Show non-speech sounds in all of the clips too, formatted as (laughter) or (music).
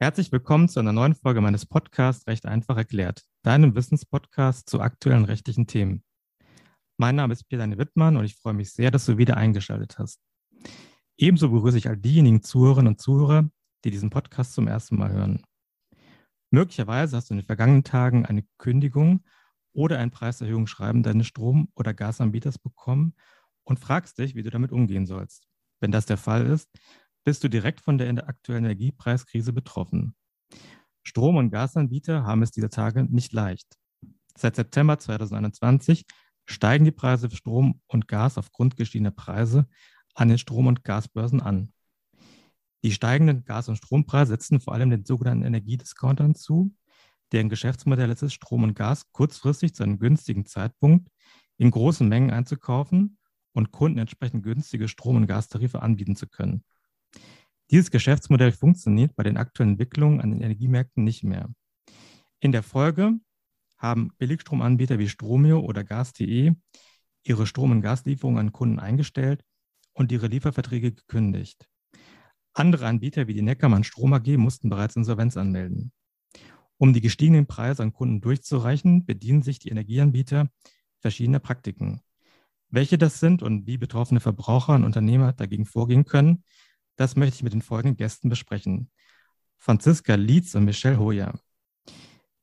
Herzlich willkommen zu einer neuen Folge meines Podcasts Recht einfach erklärt, deinem Wissenspodcast zu aktuellen rechtlichen Themen. Mein Name ist Peter Wittmann und ich freue mich sehr, dass du wieder eingeschaltet hast. Ebenso begrüße ich all diejenigen Zuhörerinnen und Zuhörer, die diesen Podcast zum ersten Mal hören. Möglicherweise hast du in den vergangenen Tagen eine Kündigung oder ein Preiserhöhungsschreiben deines Strom- oder Gasanbieters bekommen und fragst dich, wie du damit umgehen sollst. Wenn das der Fall ist, bist du direkt von der aktuellen Energiepreiskrise betroffen. Strom- und Gasanbieter haben es dieser Tage nicht leicht. Seit September 2021 steigen die Preise für Strom und Gas aufgrund gestiegener Preise an den Strom- und Gasbörsen an. Die steigenden Gas- und Strompreise setzen vor allem den sogenannten Energiediscountern zu, deren Geschäftsmodell es ist, Strom und Gas kurzfristig zu einem günstigen Zeitpunkt in großen Mengen einzukaufen und Kunden entsprechend günstige Strom- und Gastarife anbieten zu können. Dieses Geschäftsmodell funktioniert bei den aktuellen Entwicklungen an den Energiemärkten nicht mehr. In der Folge haben Billigstromanbieter wie Stromio oder Gas.de ihre Strom- und Gaslieferungen an Kunden eingestellt und ihre Lieferverträge gekündigt. Andere Anbieter wie die Neckermann Strom AG mussten bereits Insolvenz anmelden. Um die gestiegenen Preise an Kunden durchzureichen, bedienen sich die Energieanbieter verschiedener Praktiken. Welche das sind und wie betroffene Verbraucher und Unternehmer dagegen vorgehen können, das möchte ich mit den folgenden Gästen besprechen. Franziska Lietz und Michelle Hoyer.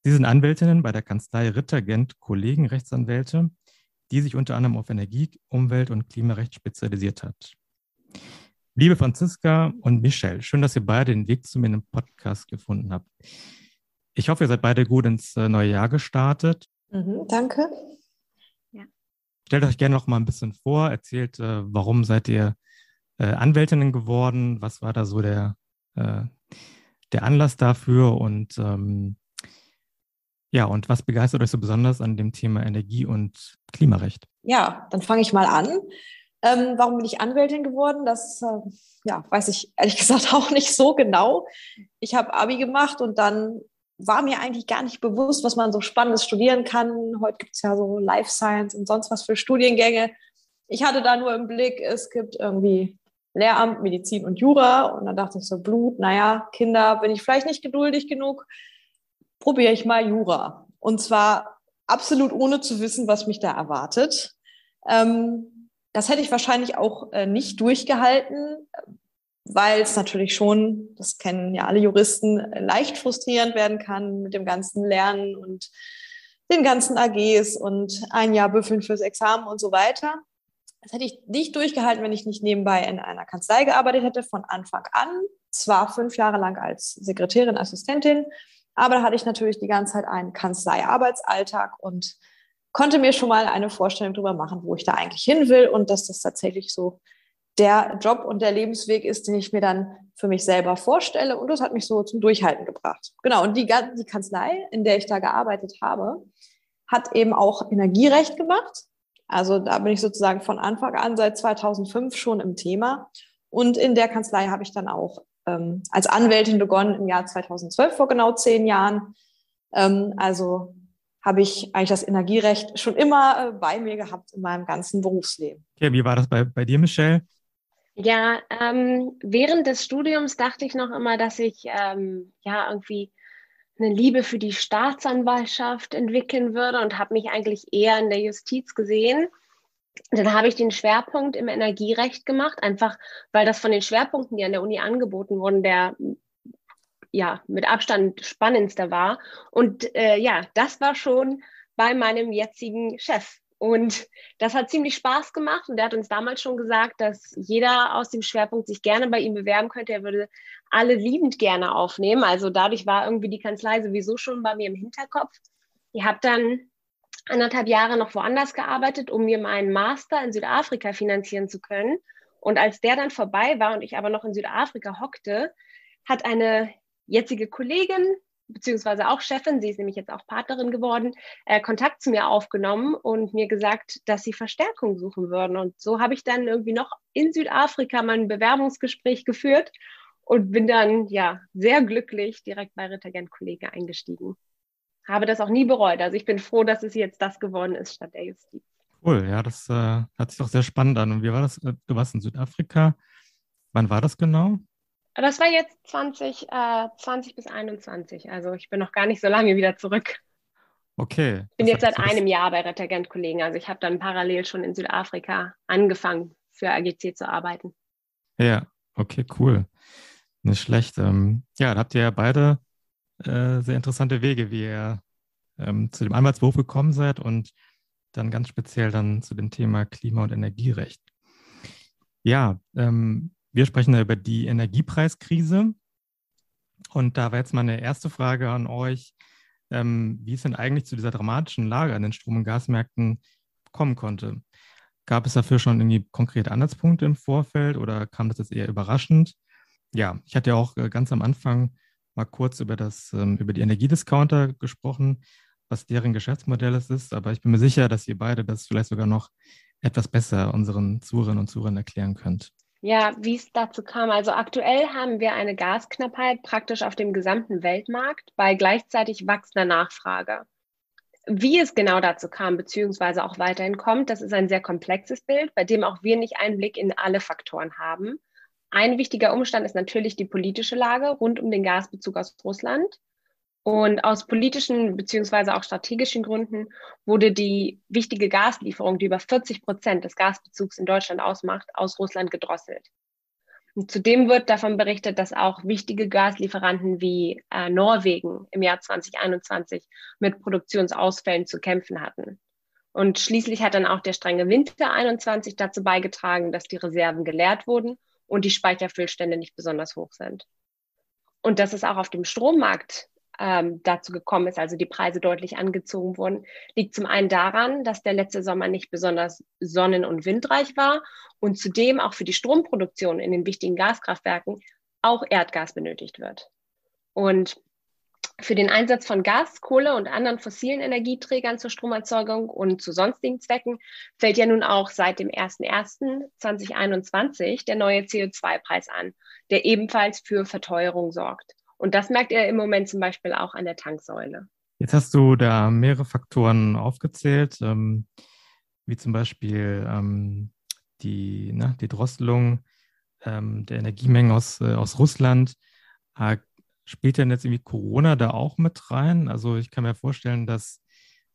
Sie sind Anwältinnen bei der Kanzlei Ritter Gent Kollegen Rechtsanwälte, die sich unter anderem auf Energie, Umwelt und Klimarecht spezialisiert hat. Liebe Franziska und Michelle, schön, dass ihr beide den Weg zu mir in den Podcast gefunden habt. Ich hoffe, ihr seid beide gut ins äh, neue Jahr gestartet. Mhm, danke. Ja. Stellt euch gerne noch mal ein bisschen vor, erzählt, äh, warum seid ihr äh, Anwältinnen geworden? Was war da so der, äh, der Anlass dafür? Und ähm, ja, und was begeistert euch so besonders an dem Thema Energie- und Klimarecht? Ja, dann fange ich mal an. Ähm, warum bin ich Anwältin geworden? Das äh, ja, weiß ich ehrlich (laughs) gesagt auch nicht so genau. Ich habe Abi gemacht und dann war mir eigentlich gar nicht bewusst, was man so Spannendes studieren kann. Heute gibt es ja so Life Science und sonst was für Studiengänge. Ich hatte da nur im Blick, es gibt irgendwie Lehramt, Medizin und Jura. Und dann dachte ich so, Blut, naja, Kinder, bin ich vielleicht nicht geduldig genug, probiere ich mal Jura. Und zwar absolut ohne zu wissen, was mich da erwartet. Ähm, das hätte ich wahrscheinlich auch äh, nicht durchgehalten, weil es natürlich schon, das kennen ja alle Juristen, leicht frustrierend werden kann mit dem ganzen Lernen und den ganzen AGs und ein Jahr büffeln fürs Examen und so weiter. Das hätte ich nicht durchgehalten, wenn ich nicht nebenbei in einer Kanzlei gearbeitet hätte, von Anfang an. Zwar fünf Jahre lang als Sekretärin, Assistentin, aber da hatte ich natürlich die ganze Zeit einen Kanzleiarbeitsalltag und konnte mir schon mal eine Vorstellung darüber machen, wo ich da eigentlich hin will und dass das tatsächlich so der Job und der Lebensweg ist, den ich mir dann für mich selber vorstelle. Und das hat mich so zum Durchhalten gebracht. Genau. Und die, die Kanzlei, in der ich da gearbeitet habe, hat eben auch Energierecht gemacht. Also da bin ich sozusagen von Anfang an seit 2005 schon im Thema. Und in der Kanzlei habe ich dann auch ähm, als Anwältin begonnen im Jahr 2012, vor genau zehn Jahren. Ähm, also habe ich eigentlich das Energierecht schon immer äh, bei mir gehabt in meinem ganzen Berufsleben. Okay, wie war das bei, bei dir, Michelle? Ja, ähm, während des Studiums dachte ich noch immer, dass ich ähm, ja irgendwie eine Liebe für die Staatsanwaltschaft entwickeln würde und habe mich eigentlich eher in der Justiz gesehen. Dann habe ich den Schwerpunkt im Energierecht gemacht, einfach weil das von den Schwerpunkten, die an der Uni angeboten wurden, der ja mit Abstand spannendster war. Und äh, ja, das war schon bei meinem jetzigen Chef. Und das hat ziemlich Spaß gemacht. Und er hat uns damals schon gesagt, dass jeder aus dem Schwerpunkt sich gerne bei ihm bewerben könnte. Er würde alle liebend gerne aufnehmen. Also dadurch war irgendwie die Kanzlei sowieso schon bei mir im Hinterkopf. Ich habe dann anderthalb Jahre noch woanders gearbeitet, um mir meinen Master in Südafrika finanzieren zu können. Und als der dann vorbei war und ich aber noch in Südafrika hockte, hat eine jetzige Kollegin beziehungsweise auch Chefin, sie ist nämlich jetzt auch Partnerin geworden, äh, Kontakt zu mir aufgenommen und mir gesagt, dass sie Verstärkung suchen würden. Und so habe ich dann irgendwie noch in Südafrika mein Bewerbungsgespräch geführt und bin dann ja sehr glücklich direkt bei Rittergent Kollege eingestiegen. Habe das auch nie bereut. Also ich bin froh, dass es jetzt das geworden ist statt der Justiz. Cool, ja, das äh, hat sich doch sehr spannend an. Und wie war das? Äh, du warst in Südafrika. Wann war das genau? Das war jetzt 20, äh, 20 bis 21. Also ich bin noch gar nicht so lange wieder zurück. Okay. Ich bin jetzt seit einem Jahr bei Rettergent-Kollegen. Also ich habe dann parallel schon in Südafrika angefangen, für AGC zu arbeiten. Ja, okay, cool. Nicht schlecht. Ähm, ja, da habt ihr ja beide äh, sehr interessante Wege, wie ihr ähm, zu dem Anwaltsberuf gekommen seid und dann ganz speziell dann zu dem Thema Klima- und Energierecht. Ja, ähm, wir sprechen da über die Energiepreiskrise. Und da war jetzt meine erste Frage an euch, ähm, wie es denn eigentlich zu dieser dramatischen Lage an den Strom- und Gasmärkten kommen konnte. Gab es dafür schon irgendwie konkrete Ansatzpunkte im Vorfeld oder kam das jetzt eher überraschend? Ja, ich hatte ja auch äh, ganz am Anfang mal kurz über das, ähm, über die Energiediscounter gesprochen, was deren Geschäftsmodell ist, aber ich bin mir sicher, dass ihr beide das vielleicht sogar noch etwas besser unseren Zuhörerinnen und Zuhörern erklären könnt. Ja, wie es dazu kam. Also aktuell haben wir eine Gasknappheit praktisch auf dem gesamten Weltmarkt bei gleichzeitig wachsender Nachfrage. Wie es genau dazu kam, beziehungsweise auch weiterhin kommt, das ist ein sehr komplexes Bild, bei dem auch wir nicht Einblick in alle Faktoren haben. Ein wichtiger Umstand ist natürlich die politische Lage rund um den Gasbezug aus Russland. Und aus politischen beziehungsweise auch strategischen Gründen wurde die wichtige Gaslieferung, die über 40 Prozent des Gasbezugs in Deutschland ausmacht, aus Russland gedrosselt. Und zudem wird davon berichtet, dass auch wichtige Gaslieferanten wie äh, Norwegen im Jahr 2021 mit Produktionsausfällen zu kämpfen hatten. Und schließlich hat dann auch der strenge Winter 21 dazu beigetragen, dass die Reserven geleert wurden und die Speicherfüllstände nicht besonders hoch sind. Und dass es auch auf dem Strommarkt ähm, dazu gekommen ist, also die Preise deutlich angezogen wurden, liegt zum einen daran, dass der letzte Sommer nicht besonders sonnen- und windreich war und zudem auch für die Stromproduktion in den wichtigen Gaskraftwerken auch Erdgas benötigt wird. Und für den Einsatz von Gas, Kohle und anderen fossilen Energieträgern zur Stromerzeugung und zu sonstigen Zwecken fällt ja nun auch seit dem 01.01.2021 der neue CO2-Preis an, der ebenfalls für Verteuerung sorgt. Und das merkt er im Moment zum Beispiel auch an der Tanksäule. Jetzt hast du da mehrere Faktoren aufgezählt, ähm, wie zum Beispiel ähm, die, ne, die Drosselung ähm, der Energiemengen aus, äh, aus Russland. Äh, spielt denn jetzt irgendwie Corona da auch mit rein? Also ich kann mir vorstellen, dass,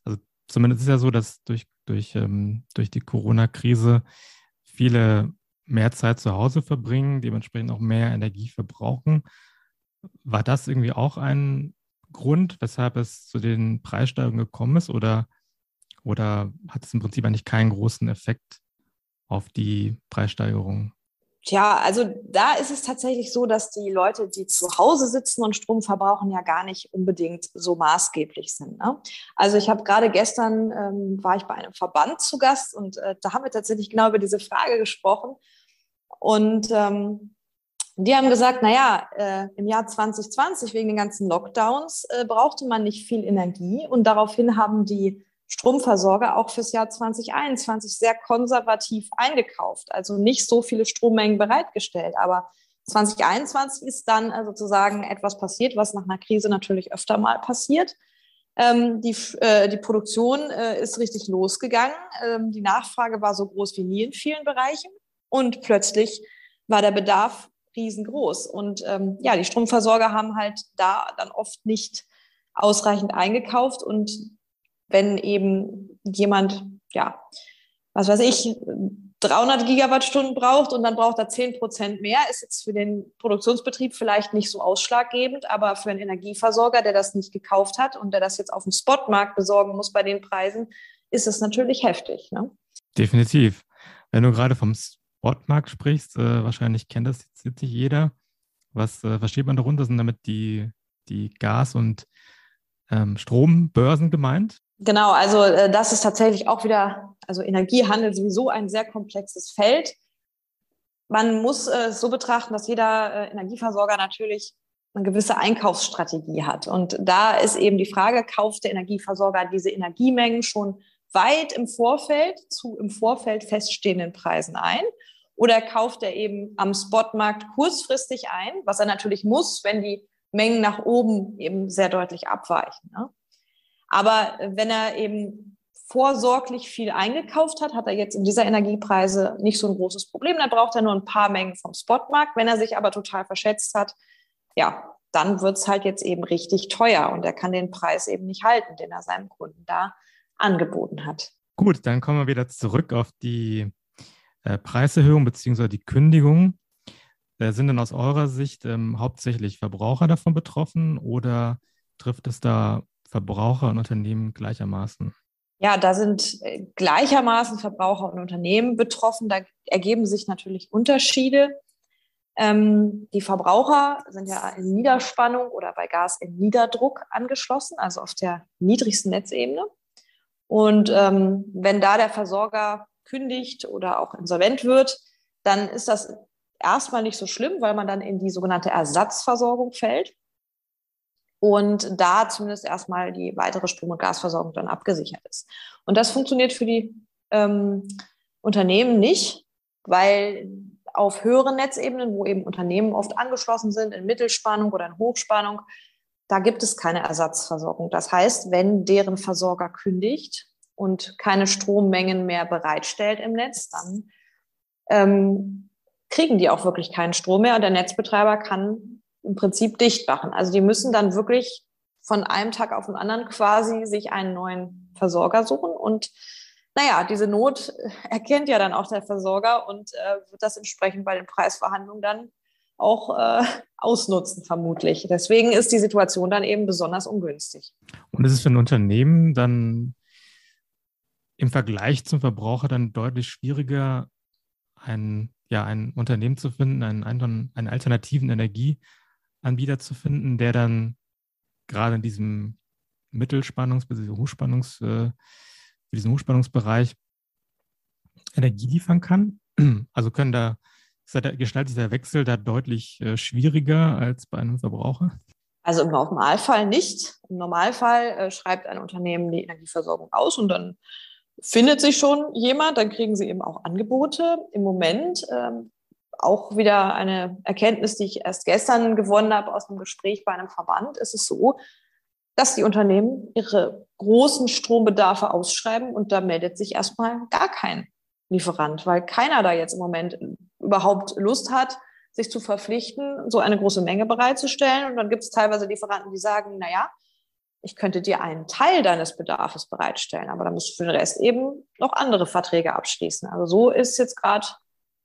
also zumindest ist ja so, dass durch, durch, ähm, durch die Corona-Krise viele mehr Zeit zu Hause verbringen, dementsprechend auch mehr Energie verbrauchen. War das irgendwie auch ein Grund, weshalb es zu den Preissteigerungen gekommen ist oder, oder hat es im Prinzip eigentlich keinen großen Effekt auf die Preissteigerung? Tja, also da ist es tatsächlich so, dass die Leute, die zu Hause sitzen und Strom verbrauchen, ja gar nicht unbedingt so maßgeblich sind. Ne? Also ich habe gerade gestern, ähm, war ich bei einem Verband zu Gast und äh, da haben wir tatsächlich genau über diese Frage gesprochen. Und ähm, die haben gesagt, naja, äh, im Jahr 2020 wegen den ganzen Lockdowns äh, brauchte man nicht viel Energie und daraufhin haben die Stromversorger auch fürs Jahr 2021 sehr konservativ eingekauft, also nicht so viele Strommengen bereitgestellt. Aber 2021 ist dann äh, sozusagen etwas passiert, was nach einer Krise natürlich öfter mal passiert. Ähm, die, äh, die Produktion äh, ist richtig losgegangen. Ähm, die Nachfrage war so groß wie nie in vielen Bereichen. Und plötzlich war der Bedarf riesengroß. Und ähm, ja, die Stromversorger haben halt da dann oft nicht ausreichend eingekauft. Und wenn eben jemand, ja, was weiß ich, 300 Gigawattstunden braucht und dann braucht er 10 Prozent mehr, ist jetzt für den Produktionsbetrieb vielleicht nicht so ausschlaggebend, aber für einen Energieversorger, der das nicht gekauft hat und der das jetzt auf dem Spotmarkt besorgen muss bei den Preisen, ist es natürlich heftig. Ne? Definitiv. Wenn du gerade vom Spotmarkt sprichst, äh, wahrscheinlich kennt das jetzt, jetzt nicht jeder. Was äh, versteht man darunter? Sind damit die, die Gas- und ähm, Strombörsen gemeint? Genau, also äh, das ist tatsächlich auch wieder, also Energiehandel sowieso ein sehr komplexes Feld. Man muss äh, es so betrachten, dass jeder äh, Energieversorger natürlich eine gewisse Einkaufsstrategie hat. Und da ist eben die Frage, kauft der Energieversorger diese Energiemengen schon weit im Vorfeld zu im Vorfeld feststehenden Preisen ein? Oder kauft er eben am Spotmarkt kurzfristig ein, was er natürlich muss, wenn die Mengen nach oben eben sehr deutlich abweichen. Ne? Aber wenn er eben vorsorglich viel eingekauft hat, hat er jetzt in dieser Energiepreise nicht so ein großes Problem. Dann braucht er nur ein paar Mengen vom Spotmarkt. Wenn er sich aber total verschätzt hat, ja, dann wird es halt jetzt eben richtig teuer und er kann den Preis eben nicht halten, den er seinem Kunden da angeboten hat. Gut, dann kommen wir wieder zurück auf die äh, Preiserhöhung bzw. die Kündigung. Äh, sind denn aus eurer Sicht ähm, hauptsächlich Verbraucher davon betroffen oder trifft es da Verbraucher und Unternehmen gleichermaßen? Ja, da sind äh, gleichermaßen Verbraucher und Unternehmen betroffen. Da ergeben sich natürlich Unterschiede. Ähm, die Verbraucher sind ja in Niederspannung oder bei Gas in Niederdruck angeschlossen, also auf der niedrigsten Netzebene. Und ähm, wenn da der Versorger kündigt oder auch insolvent wird, dann ist das erstmal nicht so schlimm, weil man dann in die sogenannte Ersatzversorgung fällt und da zumindest erstmal die weitere Strom- und Gasversorgung dann abgesichert ist. Und das funktioniert für die ähm, Unternehmen nicht, weil auf höheren Netzebenen, wo eben Unternehmen oft angeschlossen sind, in Mittelspannung oder in Hochspannung, da gibt es keine Ersatzversorgung. Das heißt, wenn deren Versorger kündigt und keine Strommengen mehr bereitstellt im Netz, dann ähm, kriegen die auch wirklich keinen Strom mehr und der Netzbetreiber kann im Prinzip dicht machen. Also die müssen dann wirklich von einem Tag auf den anderen quasi sich einen neuen Versorger suchen und naja, diese Not (laughs) erkennt ja dann auch der Versorger und äh, wird das entsprechend bei den Preisverhandlungen dann auch äh, ausnutzen, vermutlich. Deswegen ist die Situation dann eben besonders ungünstig. Und ist es für ein Unternehmen dann im Vergleich zum Verbraucher dann deutlich schwieriger, ein, ja, ein Unternehmen zu finden, einen, einen alternativen Energieanbieter zu finden, der dann gerade in diesem Mittelspannungs- bzw. Hochspannungs- äh, für Hochspannungsbereich Energie liefern kann. (clears throat) Also können da, gestaltet sich der Wechsel da deutlich äh, schwieriger als bei einem Verbraucher? Also im Normalfall nicht. Im Normalfall äh, schreibt ein Unternehmen die Energieversorgung aus und dann findet sich schon jemand, dann kriegen sie eben auch Angebote. Im Moment ähm, auch wieder eine Erkenntnis, die ich erst gestern gewonnen habe aus einem Gespräch bei einem Verband, ist es so, dass die Unternehmen ihre großen Strombedarfe ausschreiben und da meldet sich erstmal gar kein Lieferant, weil keiner da jetzt im Moment überhaupt Lust hat, sich zu verpflichten, so eine große Menge bereitzustellen. Und dann gibt es teilweise Lieferanten, die sagen, na ja, ich könnte dir einen Teil deines Bedarfs bereitstellen, aber dann musst du für den Rest eben noch andere Verträge abschließen. Also so ist jetzt gerade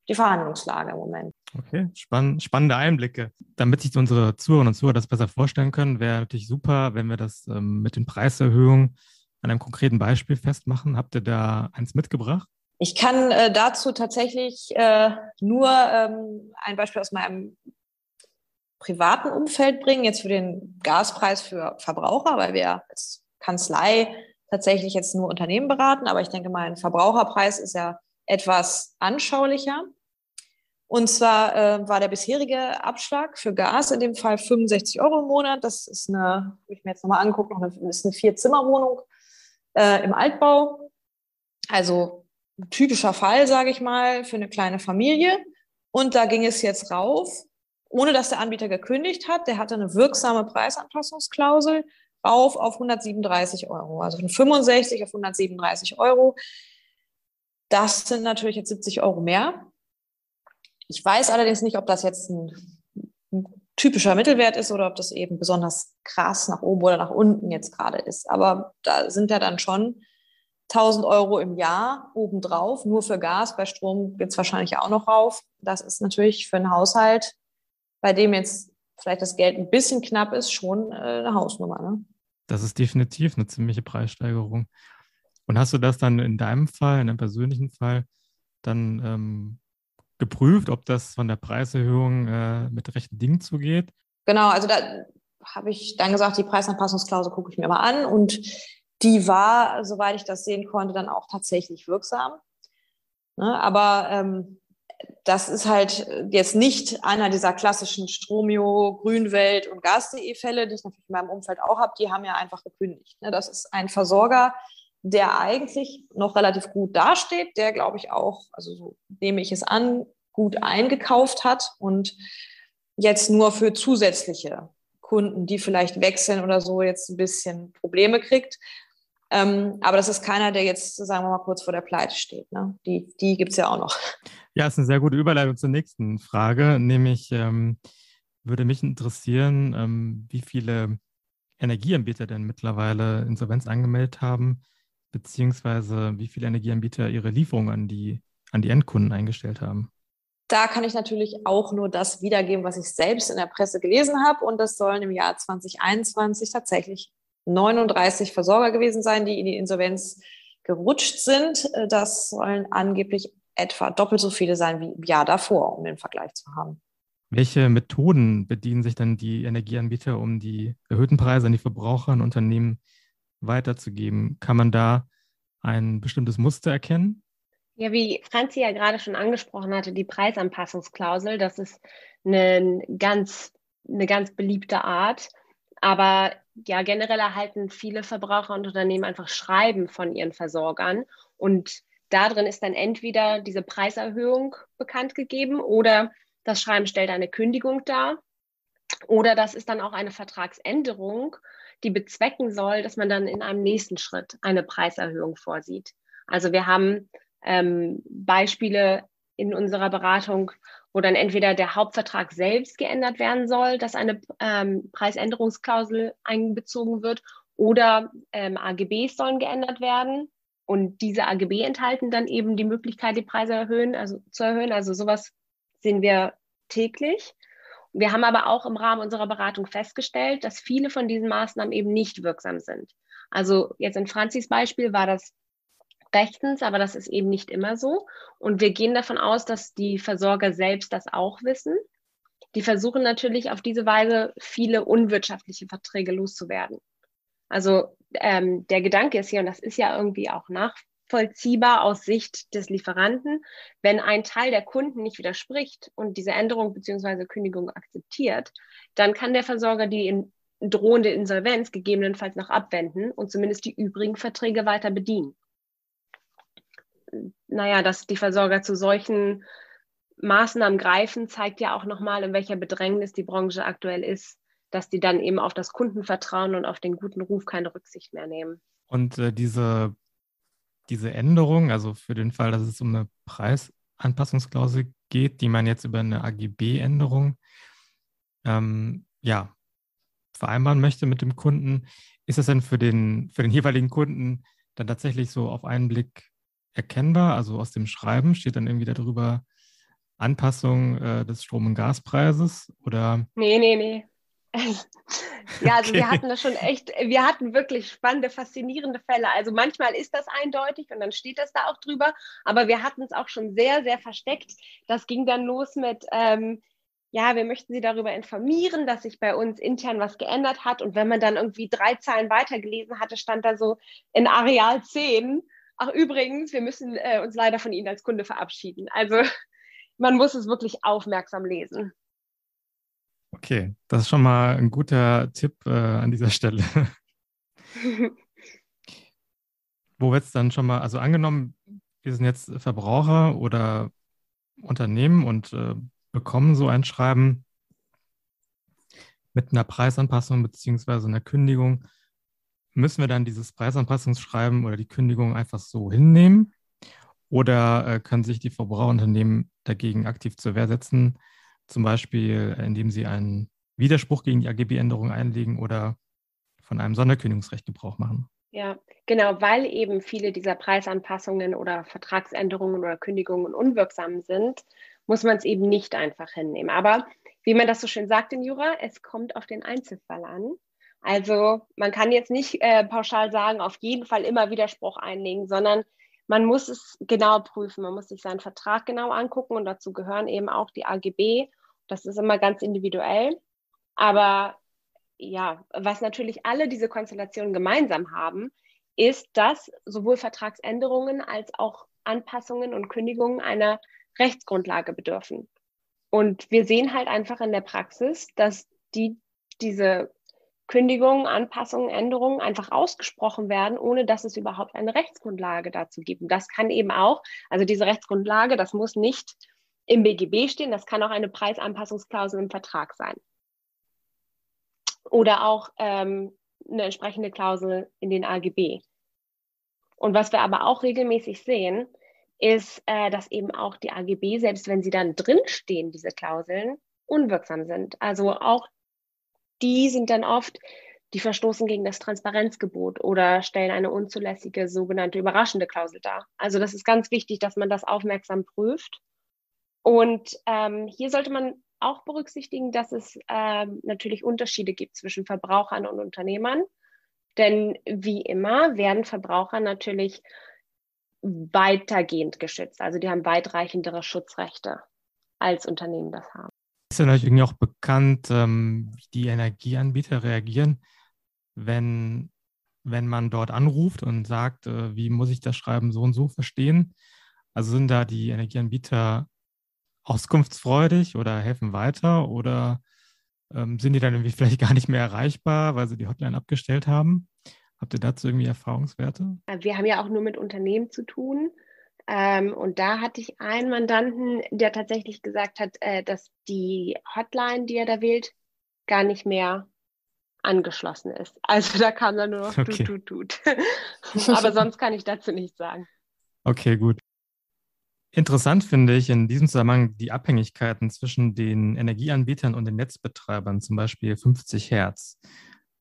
die Verhandlungslage im Moment. Okay, spann spannende Einblicke. Damit sich unsere Zuhörerinnen und Zuhörer das besser vorstellen können, wäre natürlich super, wenn wir das ähm, mit den Preiserhöhungen an einem konkreten Beispiel festmachen. Habt ihr da eins mitgebracht? Ich kann äh, dazu tatsächlich äh, nur ähm, ein Beispiel aus meinem privaten Umfeld bringen, jetzt für den Gaspreis für Verbraucher, weil wir als Kanzlei tatsächlich jetzt nur Unternehmen beraten. Aber ich denke mal, ein Verbraucherpreis ist ja etwas anschaulicher. Und zwar äh, war der bisherige Abschlag für Gas in dem Fall 65 Euro im Monat. Das ist eine, habe ich mir jetzt nochmal anguckt, noch eine, ist eine Vier-Zimmer-Wohnung äh, im Altbau. Also typischer Fall, sage ich mal, für eine kleine Familie. Und da ging es jetzt rauf, ohne dass der Anbieter gekündigt hat. Der hatte eine wirksame Preisanpassungsklausel rauf auf 137 Euro. Also von 65 auf 137 Euro. Das sind natürlich jetzt 70 Euro mehr. Ich weiß allerdings nicht, ob das jetzt ein, typischer Mittelwert ist oder ob das eben besonders krass nach oben oder nach unten jetzt gerade ist. Aber da sind ja dann schon 1000 Euro im Jahr obendrauf, nur für Gas. Bei Strom geht es wahrscheinlich auch noch rauf. Das ist natürlich für einen Haushalt, bei dem jetzt vielleicht das Geld ein bisschen knapp ist, schon äh, eine Hausnummer. Ne? Das ist definitiv eine ziemliche Preissteigerung. Und hast du das dann in deinem Fall, in deinem persönlichen Fall, dann ähm, geprüft, ob das von der Preiserhöhung äh, mit rechten Dingen zugeht? Genau, also da habe ich dann gesagt, die Preisanpassungsklausel gucke ich mir mal an und die war, soweit ich das sehen konnte, dann auch tatsächlich wirksam. Ne, aber ähm, das ist halt jetzt nicht einer dieser klassischen Stromio, Grünwelt und Gas.de Fälle, die ich natürlich in meinem Umfeld auch habe. Die haben ja einfach gekündigt. Ne, das ist ein Versorger, der eigentlich noch relativ gut dasteht, der, glaube ich, auch, also so nehme ich es an, gut eingekauft hat und jetzt nur für zusätzliche Kunden, die vielleicht wechseln oder so, jetzt ein bisschen Probleme kriegt. Ähm, aber das ist keiner, der jetzt, sagen wir mal, kurz vor der Pleite steht. Ne? Die, die gibt es ja auch noch. Ja, ist eine sehr gute Überleitung zur nächsten Frage, nämlich ähm, würde mich interessieren, ähm, wie viele Energieanbieter denn mittlerweile Insolvenz angemeldet haben, beziehungsweise wie viele Energieanbieter ihre Lieferungen an die, an die Endkunden eingestellt haben. Da kann ich natürlich auch nur das wiedergeben, was ich selbst in der Presse gelesen habe. Und das sollen im Jahr 2021 tatsächlich 39 Versorger gewesen sein, die in die Insolvenz gerutscht sind. Das sollen angeblich etwa doppelt so viele sein wie im Jahr davor, um den Vergleich zu haben. Welche Methoden bedienen sich dann die Energieanbieter, um die erhöhten Preise an die Verbraucher und Unternehmen weiterzugeben? Kann man da ein bestimmtes Muster erkennen? Ja, wie Franzi ja gerade schon angesprochen hatte, die Preisanpassungsklausel, das ist eine ganz, eine ganz beliebte Art. Aber ja, generell erhalten viele Verbraucher und Unternehmen einfach Schreiben von ihren Versorgern. Und da drin ist dann entweder diese Preiserhöhung bekannt gegeben oder das Schreiben stellt eine Kündigung dar. Oder das ist dann auch eine Vertragsänderung, die bezwecken soll, dass man dann in einem nächsten Schritt eine Preiserhöhung vorsieht. Also wir haben ähm, Beispiele in unserer Beratung, wo dann entweder der Hauptvertrag selbst geändert werden soll, dass eine ähm, Preisänderungsklausel einbezogen wird, oder ähm, AGBs sollen geändert werden. Und diese AGB enthalten dann eben die Möglichkeit, die Preise erhöhen, also zu erhöhen. Also sowas sehen wir täglich. Wir haben aber auch im Rahmen unserer Beratung festgestellt, dass viele von diesen Maßnahmen eben nicht wirksam sind. Also jetzt in Franzis Beispiel war das rechtens, aber das ist eben nicht immer so. Und wir gehen davon aus, dass die Versorger selbst das auch wissen. Die versuchen natürlich auf diese Weise viele unwirtschaftliche Verträge loszuwerden. Also ähm, der Gedanke ist hier, und das ist ja irgendwie auch nachvollziehbar aus Sicht des Lieferanten, wenn ein Teil der Kunden nicht widerspricht und diese Änderung bzw. Kündigung akzeptiert, dann kann der Versorger die in drohende Insolvenz gegebenenfalls noch abwenden und zumindest die übrigen Verträge weiter bedienen naja, dass die Versorger zu solchen Maßnahmen greifen, zeigt ja auch nochmal, in welcher Bedrängnis die Branche aktuell ist, dass die dann eben auf das Kundenvertrauen und auf den guten Ruf keine Rücksicht mehr nehmen. Und äh, diese, diese Änderung, also für den Fall, dass es um eine Preisanpassungsklausel geht, die man jetzt über eine AGB-Änderung ähm, ja, vereinbaren möchte mit dem Kunden, ist das denn für den, für den jeweiligen Kunden dann tatsächlich so auf einen Blick erkennbar? Also aus dem Schreiben steht dann irgendwie darüber Anpassung äh, des Strom- und Gaspreises oder? Nee, nee, nee. (laughs) ja, also okay. wir hatten das schon echt, wir hatten wirklich spannende, faszinierende Fälle. Also manchmal ist das eindeutig und dann steht das da auch drüber, aber wir hatten es auch schon sehr, sehr versteckt. Das ging dann los mit, ähm, ja, wir möchten Sie darüber informieren, dass sich bei uns intern was geändert hat. Und wenn man dann irgendwie drei Zeilen weitergelesen hatte, stand da so in Areal 10 ach übrigens, wir müssen äh, uns leider von Ihnen als Kunde verabschieden. Also (laughs) man muss es wirklich aufmerksam lesen. Okay, das ist schon mal ein guter Tipp äh, an dieser Stelle. (laughs) Wo wird es dann schon mal, also angenommen, wir sind jetzt Verbraucher oder Unternehmen und äh, bekommen so ein Schreiben mit einer Preisanpassung beziehungsweise einer Kündigung müssen wir dann dieses Preisanpassungsschreiben oder die Kündigung einfach so hinnehmen? Oder äh, können sich die Verbraucherunternehmen dagegen aktiv zur Wehr setzen, zum Beispiel indem sie einen Widerspruch gegen die AGB-Änderung einlegen oder von einem Sonderkündigungsrecht Gebrauch machen? Ja, genau, weil eben viele dieser Preisanpassungen oder Vertragsänderungen oder Kündigungen unwirksam sind, muss man es eben nicht einfach hinnehmen. Aber wie man das so schön sagt in Jura, es kommt auf den Einzelfall an. Also man kann jetzt nicht äh, pauschal sagen, auf jeden Fall immer Widerspruch einlegen, sondern man muss es genau prüfen. Man muss sich seinen Vertrag genau angucken und dazu gehören eben auch die AGB. Das ist immer ganz individuell. Aber ja, was natürlich alle diese Konstellationen gemeinsam haben, ist, dass sowohl Vertragsänderungen als auch Anpassungen und Kündigungen einer Rechtsgrundlage bedürfen. Und wir sehen halt einfach in der Praxis, dass die diese Kündigungen, Anpassungen, Änderungen einfach ausgesprochen werden, ohne dass es überhaupt eine Rechtsgrundlage dazu gibt. Und das kann eben auch, also diese Rechtsgrundlage, das muss nicht im BGB stehen, das kann auch eine Preisanpassungsklausel im Vertrag sein. Oder auch ähm, eine entsprechende Klausel in den AGB. Und was wir aber auch regelmäßig sehen, ist, äh, dass eben auch die AGB, selbst wenn sie dann drinstehen, diese Klauseln, unwirksam sind. Also auch die sind dann oft, die verstoßen gegen das Transparenzgebot oder stellen eine unzulässige sogenannte überraschende Klausel dar. Also das ist ganz wichtig, dass man das aufmerksam prüft. Und ähm, hier sollte man auch berücksichtigen, dass es ähm, natürlich Unterschiede gibt zwischen Verbrauchern und Unternehmern. Denn wie immer werden Verbraucher natürlich weitergehend geschützt. Also die haben weitreichendere Schutzrechte als Unternehmen das haben. Ist ja natürlich irgendwie auch bekannt, ähm, wie die Energieanbieter reagieren, wenn, wenn man dort anruft und sagt, äh, wie muss ich das Schreiben so und so verstehen. Also sind da die Energieanbieter auskunftsfreudig oder helfen weiter oder ähm, sind die dann irgendwie vielleicht gar nicht mehr erreichbar, weil sie die Hotline abgestellt haben? Habt ihr dazu irgendwie Erfahrungswerte? Wir haben ja auch nur mit Unternehmen zu tun. Ähm, und da hatte ich einen Mandanten, der tatsächlich gesagt hat, äh, dass die Hotline, die er da wählt, gar nicht mehr angeschlossen ist. (laughs) Also da kam dann nur noch okay. tut, tut, tut. (laughs) Aber sonst kann ich dazu nichts sagen. Okay, gut. Interessant finde ich in diesem Zusammenhang die Abhängigkeiten zwischen den Energieanbietern und den Netzbetreibern, zum Beispiel 50 Hertz.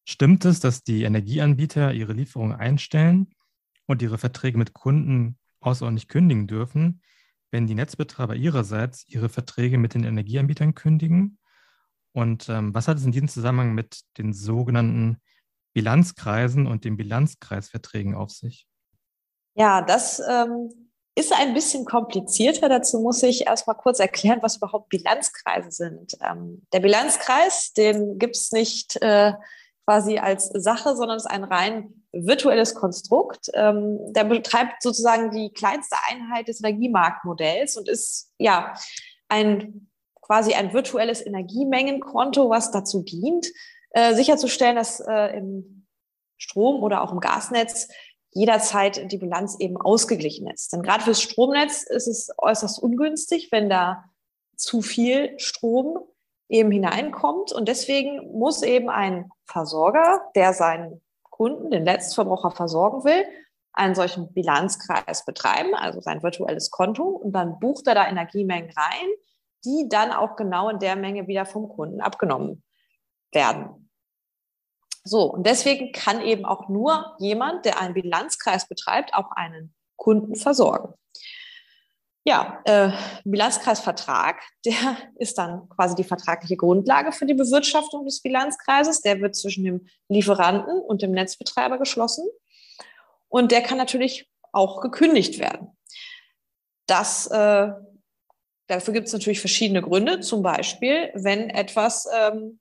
Stimmt es, dass die Energieanbieter ihre Lieferungen einstellen und ihre Verträge mit Kunden außerordentlich kündigen dürfen, wenn die Netzbetreiber ihrerseits ihre Verträge mit den Energieanbietern kündigen? Und ähm, was hat es in diesem Zusammenhang mit den sogenannten Bilanzkreisen und den Bilanzkreisverträgen auf sich? Ja, das ähm, ist ein bisschen komplizierter. Dazu muss ich erstmal kurz erklären, was überhaupt Bilanzkreise sind. Ähm, der Bilanzkreis, den gibt es nicht äh, quasi als Sache, sondern ist ein rein virtuelles Konstrukt. Ähm, der betreibt sozusagen die kleinste Einheit des Energiemarktmodells und ist ja ein quasi ein virtuelles Energiemengenkonto, was dazu dient, äh, sicherzustellen, dass äh, im Strom oder auch im Gasnetz jederzeit die Bilanz eben ausgeglichen ist. Denn gerade fürs Stromnetz ist es äußerst ungünstig, wenn da zu viel Strom eben hineinkommt. Und deswegen muss eben ein Versorger, der seinen Kunden, den Letztverbraucher versorgen will, einen solchen Bilanzkreis betreiben, also sein virtuelles Konto. Und dann bucht er da Energiemengen rein, die dann auch genau in der Menge wieder vom Kunden abgenommen werden. So, und deswegen kann eben auch nur jemand, der einen Bilanzkreis betreibt, auch einen Kunden versorgen. Ja, äh, Bilanzkreisvertrag, der ist dann quasi die vertragliche Grundlage für die Bewirtschaftung des Bilanzkreises. Der wird zwischen dem Lieferanten und dem Netzbetreiber geschlossen. Und der kann natürlich auch gekündigt werden. Das, äh, dafür gibt es natürlich verschiedene Gründe. Zum Beispiel, wenn etwas ähm,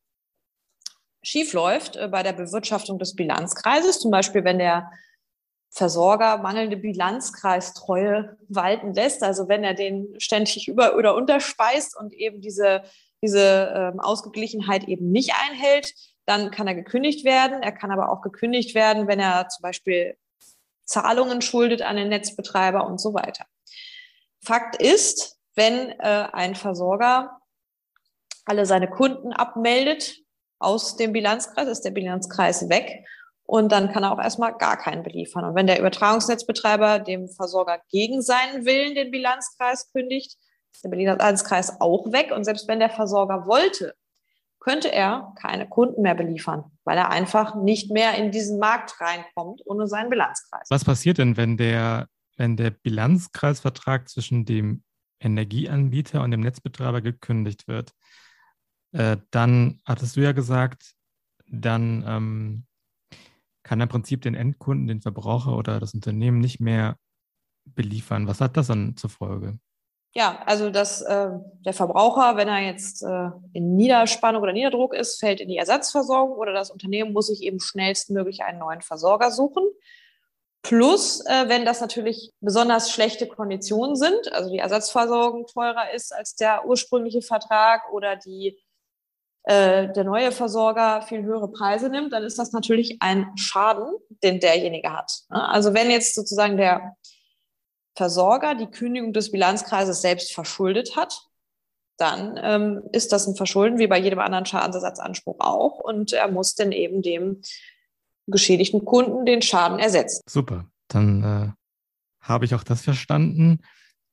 schief läuft äh, bei der Bewirtschaftung des Bilanzkreises, zum Beispiel wenn der Versorger mangelnde Bilanzkreistreue walten lässt, also wenn er den ständig über- oder unterspeist und eben diese, diese ähm, Ausgeglichenheit eben nicht einhält, dann kann er gekündigt werden. Er kann aber auch gekündigt werden, wenn er zum Beispiel Zahlungen schuldet an den Netzbetreiber und so weiter. Fakt ist, wenn äh, ein Versorger alle seine Kunden abmeldet, aus dem Bilanzkreis, ist der Bilanzkreis weg und dann kann er auch erstmal gar keinen beliefern. Und wenn der Übertragungsnetzbetreiber dem Versorger gegen seinen Willen den Bilanzkreis kündigt, ist der Bilanzkreis auch weg. Und selbst wenn der Versorger wollte, könnte er keine Kunden mehr beliefern, weil er einfach nicht mehr in diesen Markt reinkommt ohne seinen Bilanzkreis. Was passiert denn, wenn der, wenn der Bilanzkreisvertrag zwischen dem Energieanbieter und dem Netzbetreiber gekündigt wird? Äh, dann hattest du ja gesagt, dann ähm, kann im Prinzip den Endkunden, den Verbraucher oder das Unternehmen nicht mehr beliefern. Was hat das dann zur Folge? Ja, also dass äh, der Verbraucher, wenn er jetzt äh, in Niederspannung oder Niederdruck ist, fällt in die Ersatzversorgung oder das Unternehmen muss sich eben schnellstmöglich einen neuen Versorger suchen. Plus, äh, wenn das natürlich besonders schlechte Konditionen sind, also die Ersatzversorgung teurer ist als der ursprüngliche Vertrag oder die äh, der neue Versorger viel höhere Preise nimmt, dann ist das natürlich ein Schaden, den derjenige hat. Ne? Also wenn jetzt sozusagen der Versorger die Kündigung des Bilanzkreises selbst verschuldet hat, dann ähm, ist das ein Verschulden wie bei jedem anderen Schadensersatzanspruch auch und er muss dann eben dem geschädigten Kunden den Schaden ersetzen. Super. Dann äh, habe ich auch das verstanden.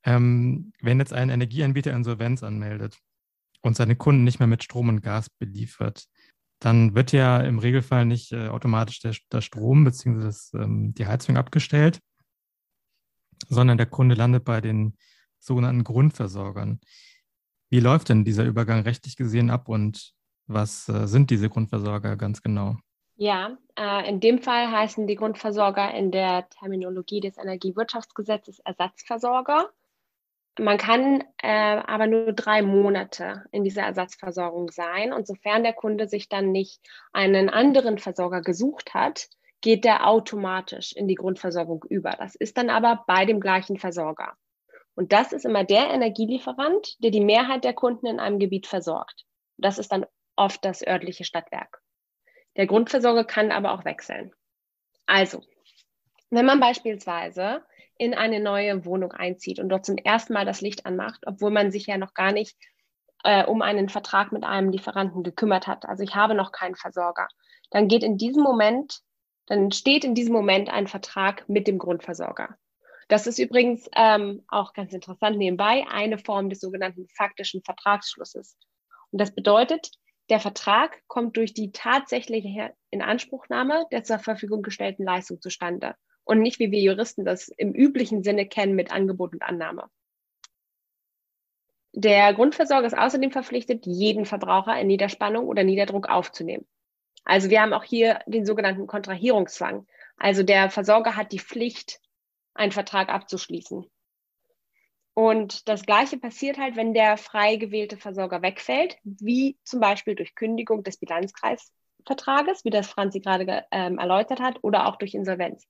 Ähm, wenn jetzt ein Energieanbieter Insolvenz anmeldet und seine Kunden nicht mehr mit Strom und Gas beliefert, dann wird ja im Regelfall nicht äh, automatisch der, der Strom bzw. Ähm, die Heizung abgestellt, sondern der Kunde landet bei den sogenannten Grundversorgern. Wie läuft denn dieser Übergang rechtlich gesehen ab und was äh, sind diese Grundversorger ganz genau? Ja, äh, in dem Fall heißen die Grundversorger in der Terminologie des Energiewirtschaftsgesetzes Ersatzversorger. Man kann äh, aber nur drei Monate in dieser Ersatzversorgung sein. Und sofern der Kunde sich dann nicht einen anderen Versorger gesucht hat, geht der automatisch in die Grundversorgung über. Das ist dann aber bei dem gleichen Versorger. Und das ist immer der Energielieferant, der die Mehrheit der Kunden in einem Gebiet versorgt. Das ist dann oft das örtliche Stadtwerk. Der Grundversorger kann aber auch wechseln. Also, wenn man beispielsweise in eine neue Wohnung einzieht und dort zum ersten Mal das Licht anmacht, obwohl man sich ja noch gar nicht äh, um einen Vertrag mit einem Lieferanten gekümmert hat. Also ich habe noch keinen Versorger. Dann geht in diesem Moment, dann steht in diesem Moment ein Vertrag mit dem Grundversorger. Das ist übrigens ähm, auch ganz interessant nebenbei eine Form des sogenannten faktischen Vertragsschlusses. Und das bedeutet, der Vertrag kommt durch die tatsächliche Inanspruchnahme der zur Verfügung gestellten Leistung zustande und nicht, wie wir Juristen das im üblichen Sinne kennen, mit Angebot und Annahme. Der Grundversorger ist außerdem verpflichtet, jeden Verbraucher in Niederspannung oder Niederdruck aufzunehmen. Also wir haben auch hier den sogenannten Kontrahierungszwang. Also der Versorger hat die Pflicht, einen Vertrag abzuschließen. Und das Gleiche passiert halt, wenn der frei gewählte Versorger wegfällt, wie zum Beispiel durch Kündigung des Bilanzkreisvertrages, wie das Franzi gerade ähm, erläutert hat, oder auch durch Insolvenz.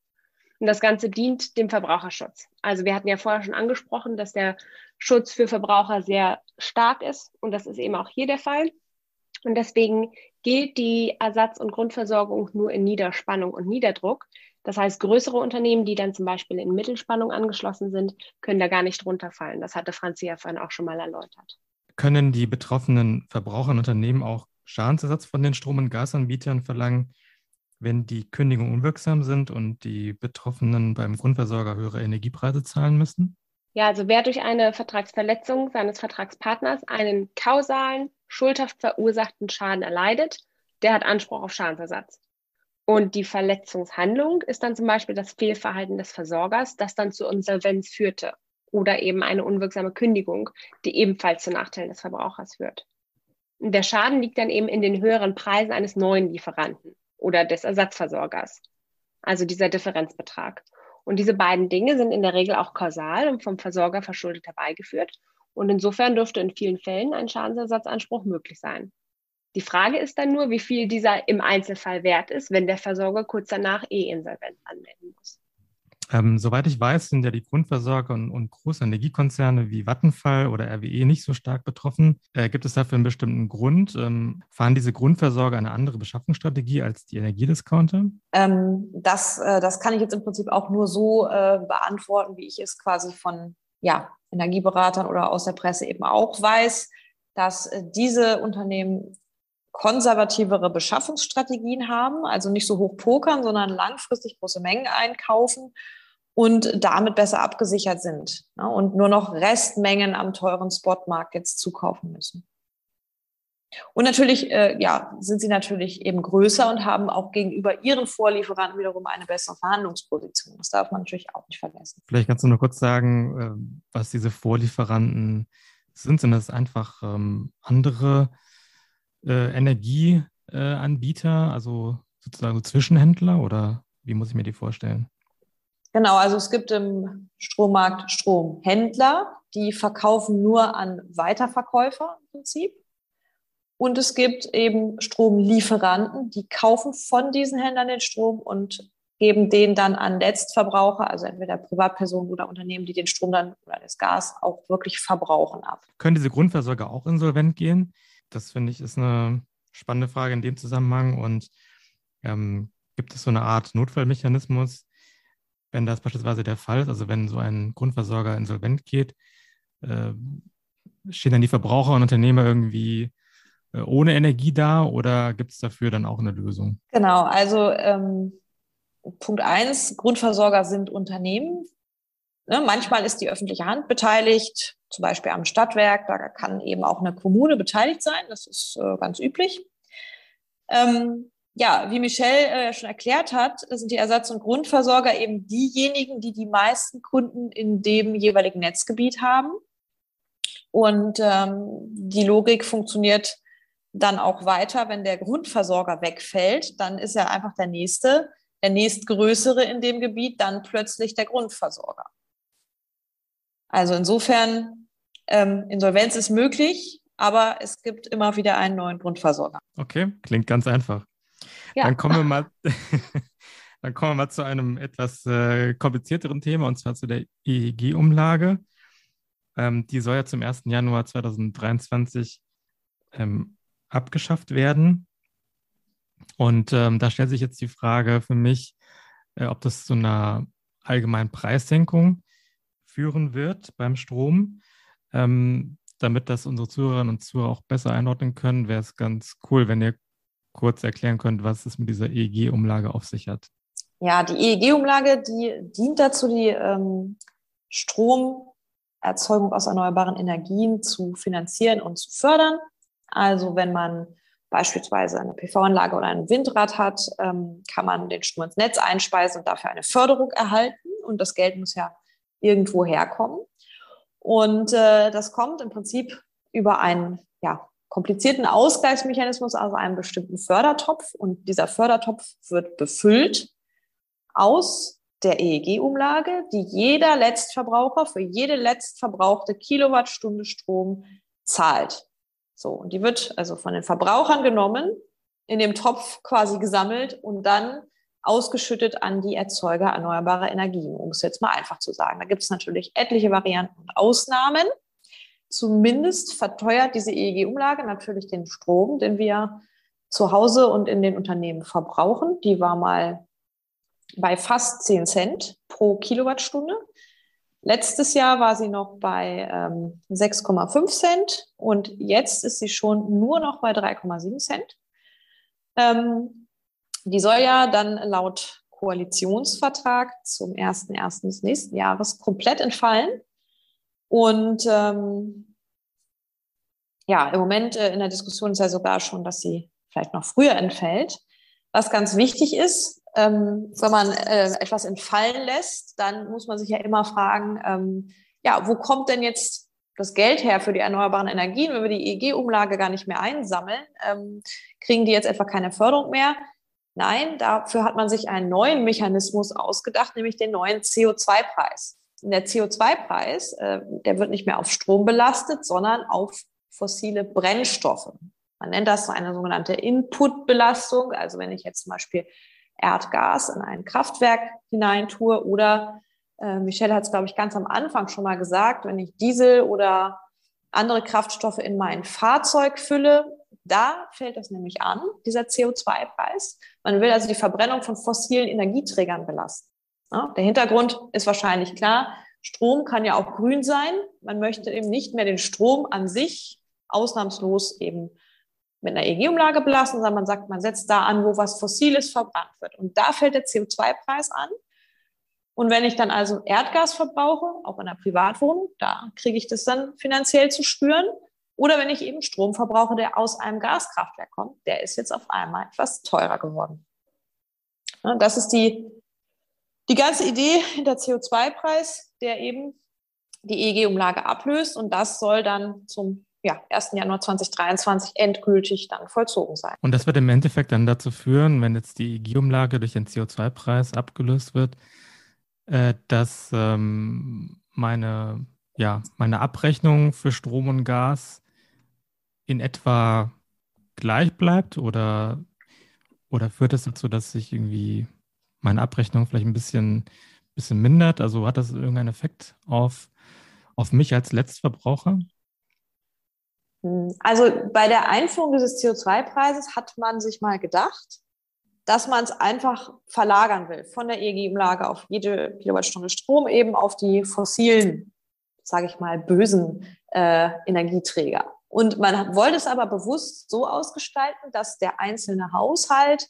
Und das Ganze dient dem Verbraucherschutz. Also wir hatten ja vorher schon angesprochen, dass der Schutz für Verbraucher sehr stark ist. Und das ist eben auch hier der Fall. Und deswegen gilt die Ersatz- und Grundversorgung nur in Niederspannung und Niederdruck. Das heißt, größere Unternehmen, die dann zum Beispiel in Mittelspannung angeschlossen sind, können da gar nicht runterfallen. Das hatte Franzi ja vorhin auch schon mal erläutert. Können die betroffenen Verbraucher und Unternehmen auch Schadensersatz von den Strom- und Gasanbietern verlangen, wenn die Kündigungen unwirksam sind und die Betroffenen beim Grundversorger höhere Energiepreise zahlen müssen? Ja, also wer durch eine Vertragsverletzung seines Vertragspartners einen kausalen, schuldhaft verursachten Schaden erleidet, der hat Anspruch auf Schadensersatz. Und die Verletzungshandlung ist dann zum Beispiel das Fehlverhalten des Versorgers, das dann zur Insolvenz führte. Oder eben eine unwirksame Kündigung, die ebenfalls zu Nachteilen des Verbrauchers führt. Der Schaden liegt dann eben in den höheren Preisen eines neuen Lieferanten oder des Ersatzversorgers, also dieser Differenzbetrag. Und diese beiden Dinge sind in der Regel auch kausal und vom Versorger verschuldet herbeigeführt. Und insofern dürfte in vielen Fällen ein Schadensersatzanspruch möglich sein. Die Frage ist dann nur, wie viel dieser im Einzelfall wert ist, wenn der Versorger kurz danach insolvent anmelden muss. Ähm, soweit ich weiß, sind ja die Grundversorger und, und, große Energiekonzerne wie Vattenfall oder RWE nicht so stark betroffen. Äh, gibt es dafür einen bestimmten Grund? Ähm, fahren diese Grundversorger eine andere Beschaffungsstrategie als die Energiediscounter? Ähm, das, äh, das kann ich jetzt im Prinzip auch nur so äh, beantworten, wie ich es quasi von ja, Energieberatern oder aus der Presse eben auch weiß, dass äh, diese Unternehmen konservativere Beschaffungsstrategien haben, also nicht so hoch pokern, sondern langfristig große Mengen einkaufen und damit besser abgesichert sind ne, und nur noch Restmengen am teuren Spotmarkt jetzt zukaufen müssen. Und natürlich, äh, ja, sind sie natürlich eben größer und haben auch gegenüber ihren Vorlieferanten wiederum eine bessere Verhandlungsposition. Das darf man natürlich auch nicht vergessen. Vielleicht kannst du nur kurz sagen, äh, was diese Vorlieferanten sind. Sind das einfach ähm, andere äh, Energieanbieter, also sozusagen Zwischenhändler oder wie muss ich mir die vorstellen? Genau, also es gibt im Strommarkt Stromhändler, die verkaufen nur an Weiterverkäufer im Prinzip. Und es gibt eben Stromlieferanten, die kaufen von diesen Händlern den Strom und geben den dann an Letztverbraucher, also entweder Privatpersonen oder Unternehmen, die den Strom dann oder das Gas auch wirklich verbrauchen ab. Können diese Grundversorger auch insolvent gehen? Das finde ich ist eine spannende Frage in dem Zusammenhang. Und ähm, gibt es so eine Art Notfallmechanismus, wenn das beispielsweise der Fall ist, also wenn so ein Grundversorger insolvent geht, äh, stehen dann die Verbraucher und Unternehmer irgendwie äh, ohne Energie da oder gibt es dafür dann auch eine Lösung? Genau, also ähm, Punkt eins, Grundversorger sind Unternehmen. Ne, manchmal ist die öffentliche Hand beteiligt, zum Beispiel am Stadtwerk. Da kann eben auch eine Kommune beteiligt sein. Das ist äh, ganz üblich. Ähm, ja, wie Michelle äh, schon erklärt hat, sind die Ersatz- und Grundversorger eben diejenigen, die die meisten Kunden in dem jeweiligen Netzgebiet haben. Und ähm, die Logik funktioniert dann auch weiter, wenn der Grundversorger wegfällt, dann ist er einfach der nächste, der nächstgrößere in dem Gebiet, dann plötzlich der Grundversorger. Also insofern, ähm, Insolvenz ist möglich, aber es gibt immer wieder einen neuen Grundversorger. Okay, klingt ganz einfach. Ja. Dann kommen wir mal. (laughs) Dann kommen wir mal zu einem etwas äh, komplizierteren Thema, und zwar zu der EEG-Umlage. Ähm, die soll ja zum 1. Januar 2023 ähm, abgeschafft werden. Und ähm, da stellt sich jetzt die Frage für mich, äh, ob das zu einer allgemeinen Preissenkung führen wird beim Strom. Ähm, damit das unsere Zuhörerinnen und Zuhörer auch besser einordnen können, wäre es ganz cool, wenn ihr kurz erklären könnt, was es mit dieser EEG-Umlage auf sich hat. Ja, die EEG-Umlage, die dient dazu, die ähm, Stromerzeugung aus erneuerbaren Energien zu finanzieren und zu fördern. Also wenn man beispielsweise eine PV-Anlage oder ein Windrad hat, ähm, kann man den Strom ins Netz einspeisen und dafür eine Förderung erhalten. Und das Geld muss ja irgendwo herkommen. Und äh, das kommt im Prinzip über einen ja, komplizierten Ausgleichsmechanismus, also einen bestimmten Fördertopf. Und dieser Fördertopf wird befüllt aus der EEG-Umlage, die jeder Letztverbraucher für jede letztverbrauchte Kilowattstunde Strom zahlt. So, und die wird also von den Verbrauchern genommen, in dem Topf quasi gesammelt und dann ausgeschüttet an die Erzeuger erneuerbarer Energien, um es jetzt mal einfach zu sagen. Da gibt es natürlich etliche Varianten und Ausnahmen. Zumindest verteuert diese EEG-Umlage natürlich den Strom, den wir zu Hause und in den Unternehmen verbrauchen. Die war mal bei fast 10 Cent pro Kilowattstunde. Letztes Jahr war sie noch bei ähm, 6,5 Cent und jetzt ist sie schon nur noch bei 3,7 Cent. Ähm, die soll ja dann laut Koalitionsvertrag zum 1.1. des nächsten Jahres komplett entfallen. Und ähm, ja, im Moment äh, in der Diskussion ist ja sogar schon, dass sie vielleicht noch früher entfällt. Was ganz wichtig ist, ähm, wenn man äh, etwas entfallen lässt, dann muss man sich ja immer fragen, ähm, ja, wo kommt denn jetzt das Geld her für die erneuerbaren Energien, wenn wir die EEG-Umlage gar nicht mehr einsammeln? Ähm, kriegen die jetzt etwa keine Förderung mehr? Nein, dafür hat man sich einen neuen Mechanismus ausgedacht, nämlich den neuen CO2-Preis. Der CO2-Preis, äh, der wird nicht mehr auf Strom belastet, sondern auf fossile Brennstoffe. Man nennt das eine sogenannte Input-Belastung. Also wenn ich jetzt zum Beispiel Erdgas in ein Kraftwerk hineintue oder äh, Michelle hat es, glaube ich, ganz am Anfang schon mal gesagt, wenn ich Diesel oder andere Kraftstoffe in mein Fahrzeug fülle, da fällt das nämlich an, dieser CO2-Preis. Man will also die Verbrennung von fossilen Energieträgern belasten. Ja, der Hintergrund ist wahrscheinlich klar. Strom kann ja auch grün sein. Man möchte eben nicht mehr den Strom an sich ausnahmslos eben mit einer EG-Umlage belassen, sondern man sagt, man setzt da an, wo was Fossiles verbrannt wird. Und da fällt der CO2-Preis an. Und wenn ich dann also Erdgas verbrauche, auch in einer Privatwohnung, da kriege ich das dann finanziell zu spüren. Oder wenn ich eben Strom verbrauche, der aus einem Gaskraftwerk kommt, der ist jetzt auf einmal etwas teurer geworden. Das ist die, die ganze Idee hinter CO2-Preis, der eben die EEG-Umlage ablöst. Und das soll dann zum ja, 1. Januar 2023 endgültig dann vollzogen sein. Und das wird im Endeffekt dann dazu führen, wenn jetzt die EEG-Umlage durch den CO2-Preis abgelöst wird, äh, dass ähm, meine, ja, meine Abrechnung für Strom und Gas in etwa gleich bleibt oder, oder führt das dazu, dass sich irgendwie meine Abrechnung vielleicht ein bisschen, bisschen mindert? Also hat das irgendeinen Effekt auf, auf mich als Letztverbraucher? Hm, also bei der Einführung dieses CO2-Preises hat man sich mal gedacht, dass man es einfach verlagern will von der EEG-Umlage auf jede Kilowattstunde Strom eben auf die fossilen, sage ich mal, bösen äh, Energieträger. Und man wollte es aber bewusst so ausgestalten, dass der einzelne Haushalt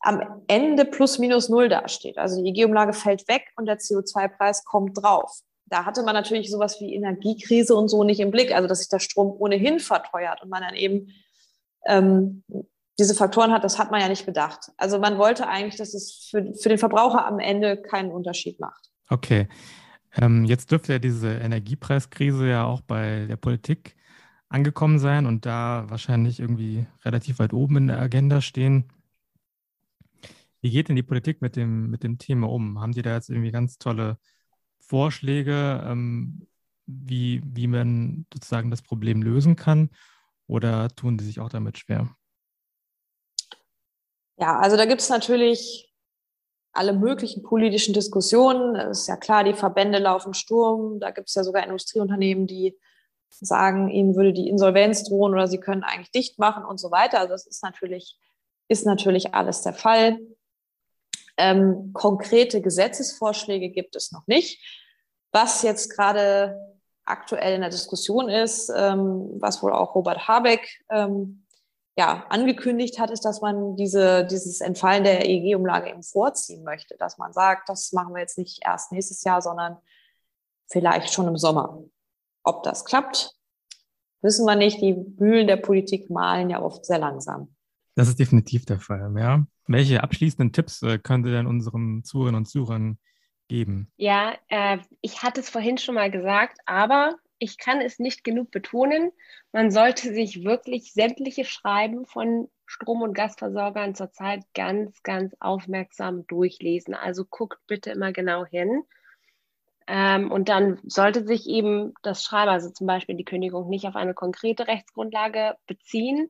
am Ende plus minus null dasteht. Also die EG-Umlage fällt weg und der CO2-Preis kommt drauf. Da hatte man natürlich sowas wie Energiekrise und so nicht im Blick, also dass sich der Strom ohnehin verteuert und man dann eben ähm, diese Faktoren hat, das hat man ja nicht bedacht. Also man wollte eigentlich, dass es für, für den Verbraucher am Ende keinen Unterschied macht. Okay. Ähm, jetzt dürfte ja diese Energiepreiskrise ja auch bei der Politik angekommen sein und da wahrscheinlich irgendwie relativ weit oben in der Agenda stehen. Wie geht denn die Politik mit dem, mit dem Thema um? Haben die da jetzt irgendwie ganz tolle Vorschläge, ähm, wie, wie man sozusagen das Problem lösen kann? Oder tun die sich auch damit schwer? Ja, also da gibt es natürlich alle möglichen politischen Diskussionen. Es ist ja klar, die Verbände laufen Sturm. Da gibt es ja sogar Industrieunternehmen, die sagen, ihnen würde die Insolvenz drohen oder sie können eigentlich dicht machen und so weiter. Also das ist natürlich, ist natürlich alles der Fall. Ähm, konkrete Gesetzesvorschläge gibt es noch nicht. Was jetzt gerade aktuell in der Diskussion ist, ähm, was wohl auch Robert Habeck ähm, ja, angekündigt hat, ist, dass man diese, dieses Entfallen der EEG-Umlage eben vorziehen möchte. Dass man sagt, das machen wir jetzt nicht erst nächstes Jahr, sondern vielleicht schon im Sommer. Ob das klappt, wissen wir nicht. Die Mühlen der Politik malen ja oft sehr langsam. Das ist definitiv der Fall, ja. Welche abschließenden Tipps äh, können Sie denn unseren Zuhörern und Zuhörern geben? Ja, äh, ich hatte es vorhin schon mal gesagt, aber ich kann es nicht genug betonen. Man sollte sich wirklich sämtliche Schreiben von Strom- und Gasversorgern zurzeit ganz, ganz aufmerksam durchlesen. Also guckt bitte immer genau hin. Ähm, und dann sollte sich eben das Schreiben, also zum Beispiel die Kündigung, nicht auf eine konkrete Rechtsgrundlage beziehen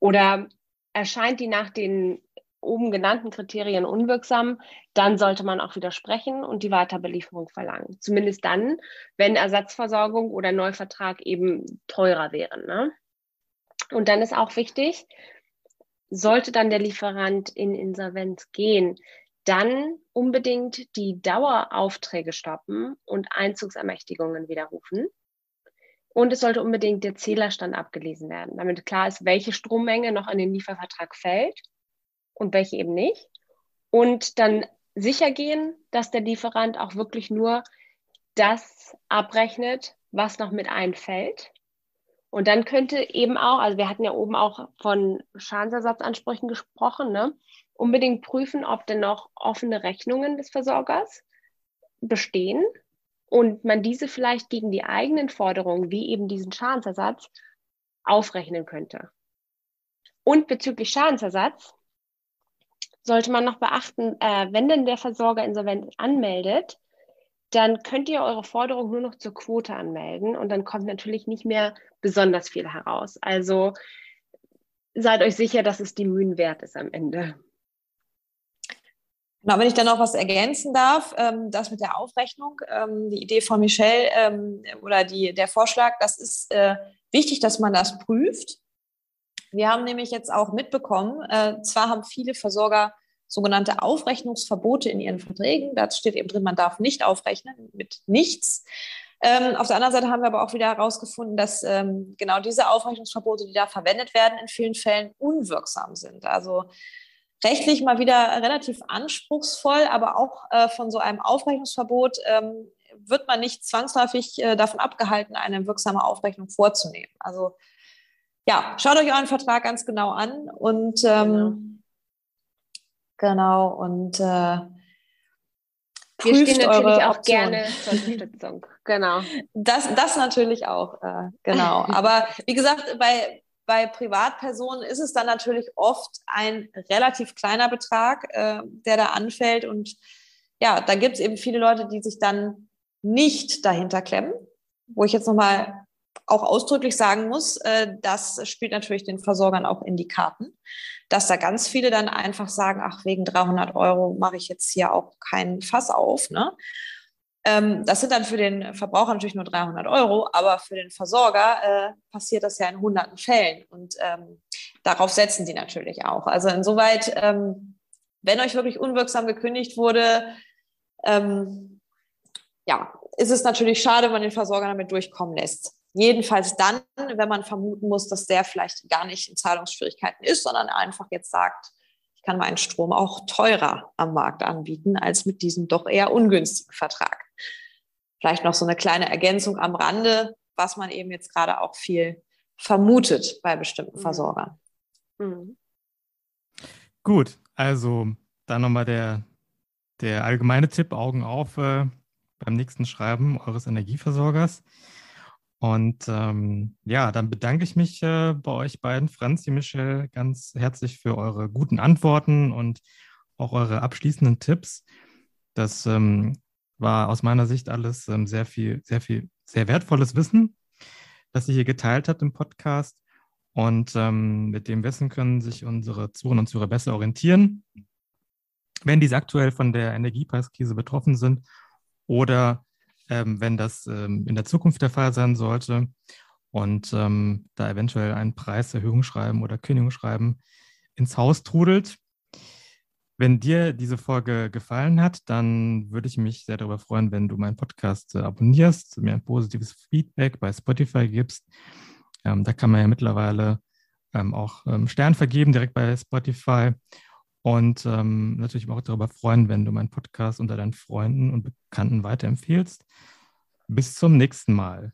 oder erscheint die nach den oben genannten Kriterien unwirksam, dann sollte man auch widersprechen und die Weiterbelieferung verlangen. Zumindest dann, wenn Ersatzversorgung oder Neuvertrag eben teurer wären. Ne? Und dann ist auch wichtig, sollte dann der Lieferant in Insolvenz gehen, dann unbedingt die Daueraufträge stoppen und Einzugsermächtigungen widerrufen. Und es sollte unbedingt der Zählerstand abgelesen werden, damit klar ist, welche Strommenge noch an den Liefervertrag fällt und welche eben nicht. Und dann sicher gehen, dass der Lieferant auch wirklich nur das abrechnet, was noch mit einfällt. Und dann könnte eben auch, also wir hatten ja oben auch von Schadensersatzansprüchen gesprochen, ne? unbedingt prüfen, ob denn noch offene Rechnungen des Versorgers bestehen und man diese vielleicht gegen die eigenen Forderungen, wie eben diesen Schadensersatz, aufrechnen könnte. Und bezüglich Schadensersatz sollte man noch beachten, äh, wenn denn der Versorger Insolvenz anmeldet, dann könnt ihr eure Forderung nur noch zur Quote anmelden und dann kommt natürlich nicht mehr besonders viel heraus. Also seid euch sicher, dass es die Mühen wert ist am Ende. Genau, wenn ich dann noch was ergänzen darf, ähm, das mit der Aufrechnung, ähm, die Idee von Michelle ähm, oder die, der Vorschlag, das ist äh, wichtig, dass man das prüft. Wir haben nämlich jetzt auch mitbekommen, äh, zwar haben viele Versorger sogenannte Aufrechnungsverbote in ihren Verträgen. Da steht eben drin, man darf nicht aufrechnen mit nichts. Ähm, auf der anderen Seite haben wir aber auch wieder herausgefunden, dass ähm, genau diese Aufrechnungsverbote, die da verwendet werden, in vielen Fällen unwirksam sind. Also rechtlich mal wieder relativ anspruchsvoll, aber auch äh, von so einem Aufrechnungsverbot ähm, wird man nicht zwangsläufig äh, davon abgehalten, eine wirksame Aufrechnung vorzunehmen. Also ja, schaut euch euren Vertrag ganz genau an und ähm, genau. genau und äh, wir stehen natürlich auch Option. gerne zur Unterstützung. Genau. Das, das natürlich auch, äh, genau. (laughs) Aber wie gesagt, bei, bei Privatpersonen ist es dann natürlich oft ein relativ kleiner Betrag, äh, der da anfällt. Und ja, da gibt es eben viele Leute, die sich dann nicht dahinter klemmen. Wo ich jetzt nochmal auch ausdrücklich sagen muss, äh, das spielt natürlich den Versorgern auch in die Karten, dass da ganz viele dann einfach sagen, ach, wegen 300 Euro mache ich jetzt hier auch keinen Fass auf. Ne? Ähm, das sind dann für den Verbraucher natürlich nur 300 Euro, aber für den Versorger äh, passiert das ja in hunderten Fällen und ähm, darauf setzen die natürlich auch. Also insoweit, ähm, wenn euch wirklich unwirksam gekündigt wurde, ja, ist es natürlich schade, wenn man den Versorger damit durchkommen lässt. Jedenfalls dann, wenn man vermuten muss, dass der vielleicht gar nicht in Zahlungsschwierigkeiten ist, sondern einfach jetzt sagt, ich kann meinen Strom auch teurer am Markt anbieten als mit diesem doch eher ungünstigen Vertrag. Vielleicht noch so eine kleine Ergänzung am Rande, was man eben jetzt gerade auch viel vermutet bei bestimmten mhm. Versorgern. Mhm. Gut, also dann nochmal der, der allgemeine Tipp, Augen auf äh, beim nächsten Schreiben eures Energieversorgers. Und ähm, ja, dann bedanke ich mich äh, bei euch beiden, Franzi, Michelle, ganz herzlich für eure guten Antworten und auch eure abschließenden Tipps. Das ähm, war aus meiner Sicht alles ähm, sehr viel, sehr viel, sehr wertvolles Wissen, das ihr hier geteilt habt im Podcast. Und ähm, mit dem Wissen können sich unsere Zuhörer und Zuhörer besser orientieren, wenn diese aktuell von der Energiepreiskrise betroffen sind oder ähm, wenn das ähm, in der Zukunft der Fall sein sollte und ähm, da eventuell ein Preiserhöhungsschreiben oder Kündigungsschreiben ins Haus trudelt. Wenn dir diese Folge gefallen hat, dann würde ich mich sehr darüber freuen, wenn du meinen Podcast äh, abonnierst, mir ein positives Feedback bei Spotify gibst. Ähm, da kann man ja mittlerweile ähm, auch ähm, Stern vergeben, direkt bei Spotify. Und ähm, natürlich auch darüber freuen, wenn du meinen Podcast unter deinen Freunden und Bekannten weiterempfehlst. Bis zum nächsten Mal.